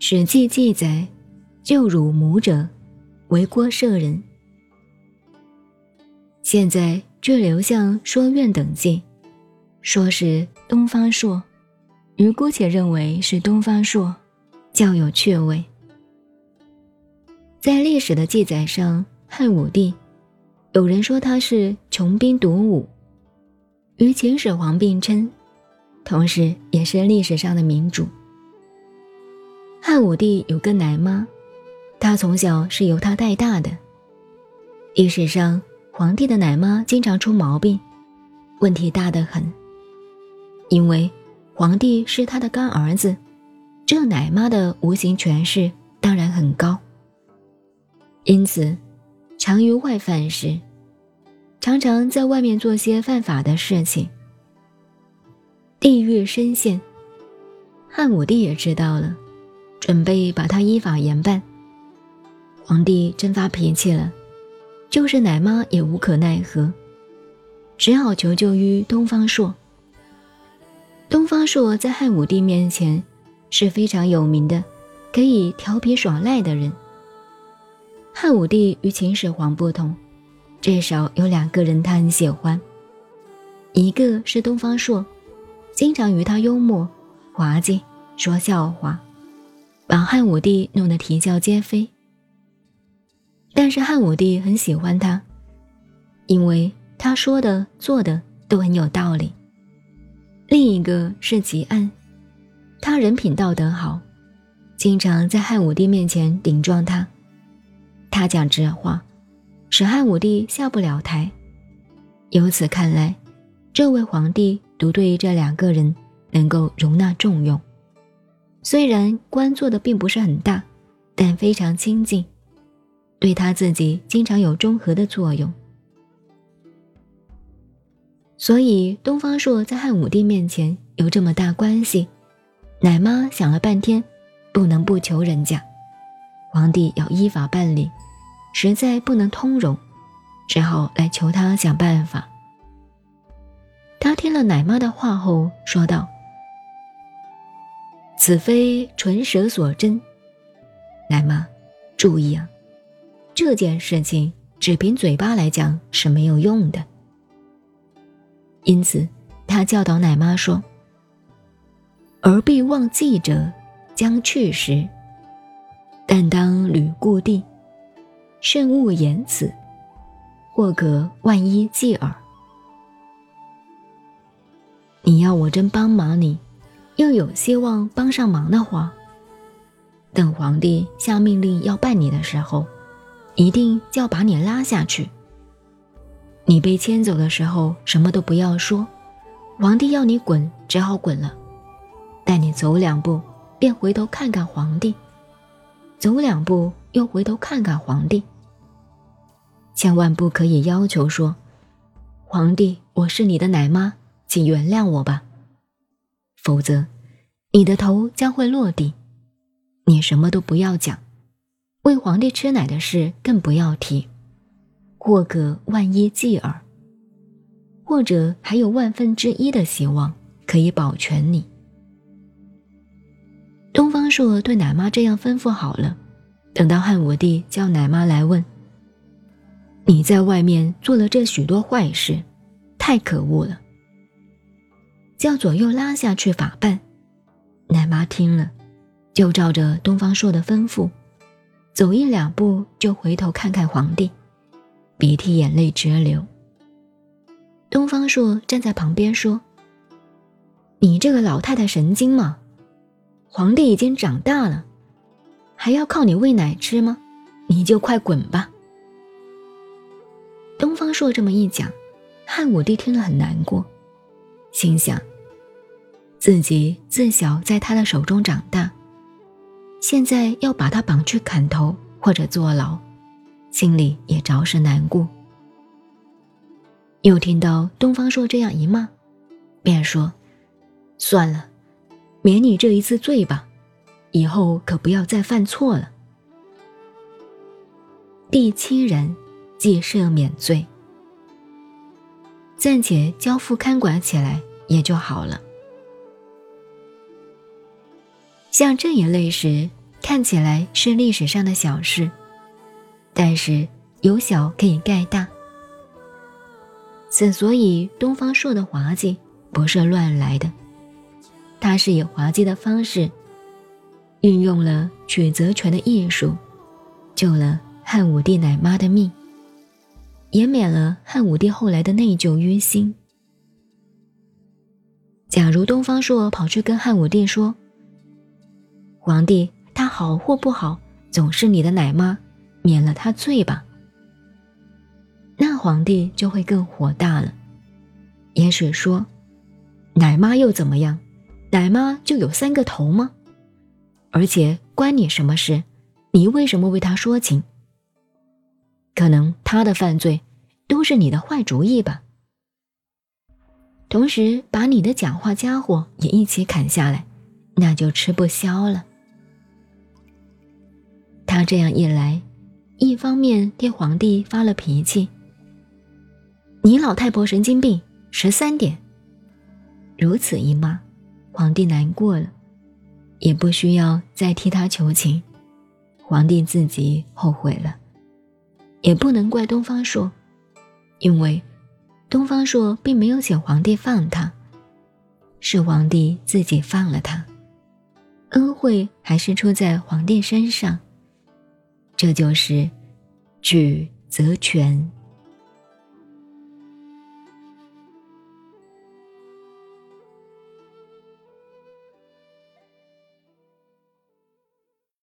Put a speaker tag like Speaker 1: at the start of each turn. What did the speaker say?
Speaker 1: 史记》记载，救汝母者为郭舍人。现在这刘向说愿等记，说是东方朔，余姑且认为是东方朔，较有趣味。在历史的记载上，汉武帝，有人说他是穷兵黩武，与秦始皇并称，同时也是历史上的明主。汉武帝有个奶妈，他从小是由他带大的。历史上，皇帝的奶妈经常出毛病，问题大得很。因为皇帝是他的干儿子，这奶妈的无形权势当然很高。因此，常于外犯事，常常在外面做些犯法的事情。地狱深陷，汉武帝也知道了。准备把他依法严办。皇帝真发脾气了，就是奶妈也无可奈何，只好求救于东方朔。东方朔在汉武帝面前是非常有名的，可以调皮耍赖的人。汉武帝与秦始皇不同，至少有两个人他很喜欢，一个是东方朔，经常与他幽默滑稽说笑话。把汉武帝弄得啼笑皆非，但是汉武帝很喜欢他，因为他说的、做的都很有道理。另一个是吉安，他人品道德好，经常在汉武帝面前顶撞他，他讲直话，使汉武帝下不了台。由此看来，这位皇帝独对这两个人能够容纳重用。虽然官做的并不是很大，但非常亲近，对他自己经常有中和的作用。所以东方朔在汉武帝面前有这么大关系，奶妈想了半天，不能不求人家，皇帝要依法办理，实在不能通融，只好来求他想办法。他听了奶妈的话后说道。此非唇舌所真，奶妈，注意啊！这件事情只凭嘴巴来讲是没有用的。因此，他教导奶妈说：“而必忘记者，将去时，但当履故地，慎勿言此，或可万一继耳。你要我真帮忙你。”又有希望帮上忙的话，等皇帝下命令要办你的时候，一定就要把你拉下去。你被牵走的时候，什么都不要说，皇帝要你滚，只好滚了。待你走两步，便回头看看皇帝；走两步，又回头看看皇帝。千万不可以要求说：“皇帝，我是你的奶妈，请原谅我吧。”否则，你的头将会落地。你什么都不要讲，为皇帝吃奶的事更不要提。过个万一继耳，或者还有万分之一的希望可以保全你。东方朔对奶妈这样吩咐好了。等到汉武帝叫奶妈来问：“你在外面做了这许多坏事，太可恶了。”叫左右拉下去法办，奶妈听了，就照着东方朔的吩咐，走一两步就回头看看皇帝，鼻涕眼泪直流。东方朔站在旁边说：“你这个老太太神经吗？皇帝已经长大了，还要靠你喂奶吃吗？你就快滚吧。”东方朔这么一讲，汉武帝听了很难过。心想，自己自小在他的手中长大，现在要把他绑去砍头或者坐牢，心里也着实难过。又听到东方朔这样一骂，便说：“算了，免你这一次罪吧，以后可不要再犯错了。”第七人即赦免罪。暂且交付看管起来也就好了。像这一类时，看起来是历史上的小事，但是有小可以盖大。此所以东方朔的滑稽不是乱来的，他是以滑稽的方式，运用了曲则全的艺术，救了汉武帝奶妈的命，也免了汉武帝后来的内疚于心。假如东方朔跑去跟汉武帝说：“皇帝他好或不好，总是你的奶妈，免了他罪吧。”那皇帝就会更火大了，也许说：“奶妈又怎么样？奶妈就有三个头吗？而且关你什么事？你为什么为他说情？可能他的犯罪都是你的坏主意吧。”同时把你的讲话家伙也一起砍下来，那就吃不消了。他这样一来，一方面对皇帝发了脾气：“你老太婆神经病，十三点。”如此一骂，皇帝难过了，也不需要再替他求情，皇帝自己后悔了，也不能怪东方朔，因为。东方朔并没有请皇帝放他，是皇帝自己放了他，恩惠还是出在皇帝身上。这就是举则全。